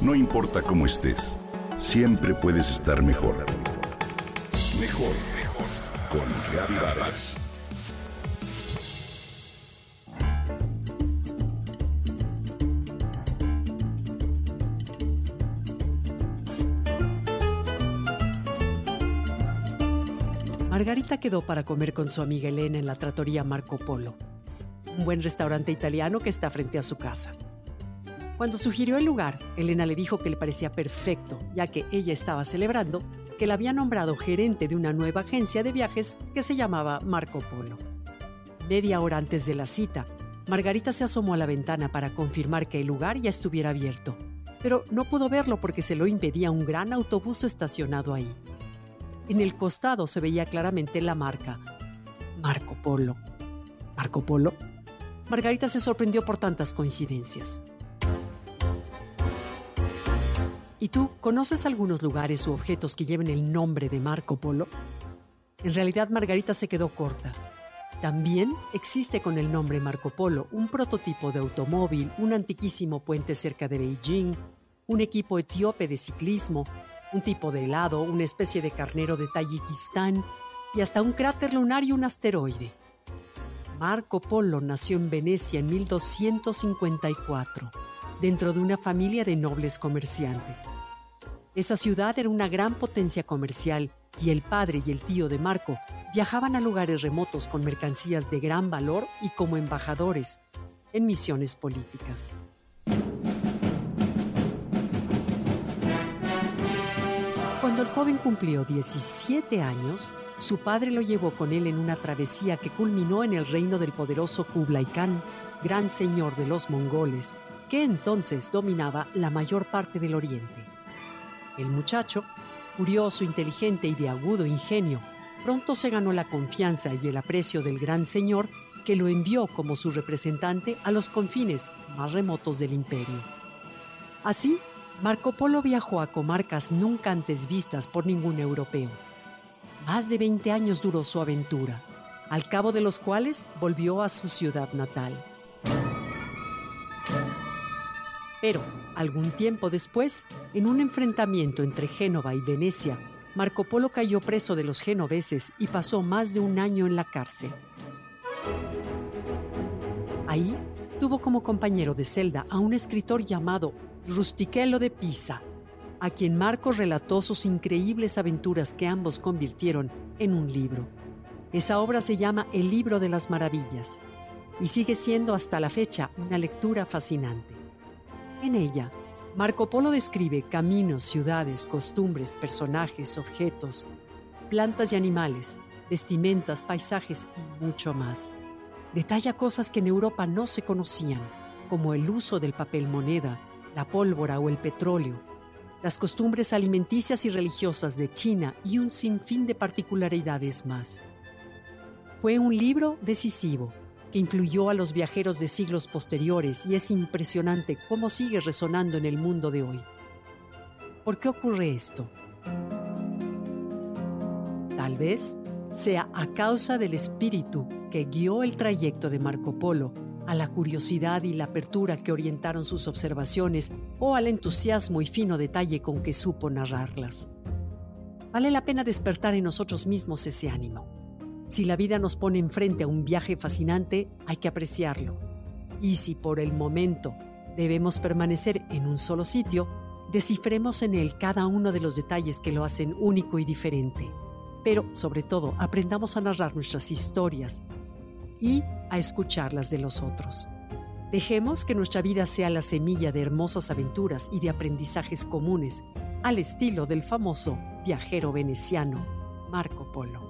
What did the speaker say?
No importa cómo estés, siempre puedes estar mejor. Mejor, mejor. Con Vargas. Margarita quedó para comer con su amiga Elena en la trattoria Marco Polo, un buen restaurante italiano que está frente a su casa. Cuando sugirió el lugar, Elena le dijo que le parecía perfecto, ya que ella estaba celebrando que la había nombrado gerente de una nueva agencia de viajes que se llamaba Marco Polo. Media hora antes de la cita, Margarita se asomó a la ventana para confirmar que el lugar ya estuviera abierto, pero no pudo verlo porque se lo impedía un gran autobús estacionado ahí. En el costado se veía claramente la marca Marco Polo. ¿Marco Polo? Margarita se sorprendió por tantas coincidencias. ¿Y tú conoces algunos lugares u objetos que lleven el nombre de Marco Polo? En realidad Margarita se quedó corta. También existe con el nombre Marco Polo un prototipo de automóvil, un antiquísimo puente cerca de Beijing, un equipo etíope de ciclismo, un tipo de helado, una especie de carnero de Tayikistán y hasta un cráter lunar y un asteroide. Marco Polo nació en Venecia en 1254 dentro de una familia de nobles comerciantes. Esa ciudad era una gran potencia comercial y el padre y el tío de Marco viajaban a lugares remotos con mercancías de gran valor y como embajadores en misiones políticas. Cuando el joven cumplió 17 años, su padre lo llevó con él en una travesía que culminó en el reino del poderoso Kublai Khan, gran señor de los mongoles, que entonces dominaba la mayor parte del oriente. El muchacho, curioso, inteligente y de agudo ingenio, pronto se ganó la confianza y el aprecio del gran señor que lo envió como su representante a los confines más remotos del imperio. Así, Marco Polo viajó a comarcas nunca antes vistas por ningún europeo. Más de 20 años duró su aventura, al cabo de los cuales volvió a su ciudad natal. Pero, algún tiempo después, en un enfrentamiento entre Génova y Venecia, Marco Polo cayó preso de los genoveses y pasó más de un año en la cárcel. Ahí tuvo como compañero de celda a un escritor llamado Rustichello de Pisa, a quien Marco relató sus increíbles aventuras que ambos convirtieron en un libro. Esa obra se llama El libro de las maravillas y sigue siendo hasta la fecha una lectura fascinante. En ella, Marco Polo describe caminos, ciudades, costumbres, personajes, objetos, plantas y animales, vestimentas, paisajes y mucho más. Detalla cosas que en Europa no se conocían, como el uso del papel moneda, la pólvora o el petróleo, las costumbres alimenticias y religiosas de China y un sinfín de particularidades más. Fue un libro decisivo que influyó a los viajeros de siglos posteriores y es impresionante cómo sigue resonando en el mundo de hoy. ¿Por qué ocurre esto? Tal vez sea a causa del espíritu que guió el trayecto de Marco Polo, a la curiosidad y la apertura que orientaron sus observaciones o al entusiasmo y fino detalle con que supo narrarlas. Vale la pena despertar en nosotros mismos ese ánimo si la vida nos pone enfrente a un viaje fascinante, hay que apreciarlo. Y si por el momento debemos permanecer en un solo sitio, descifremos en él cada uno de los detalles que lo hacen único y diferente. Pero, sobre todo, aprendamos a narrar nuestras historias y a escucharlas de los otros. Dejemos que nuestra vida sea la semilla de hermosas aventuras y de aprendizajes comunes, al estilo del famoso viajero veneciano Marco Polo.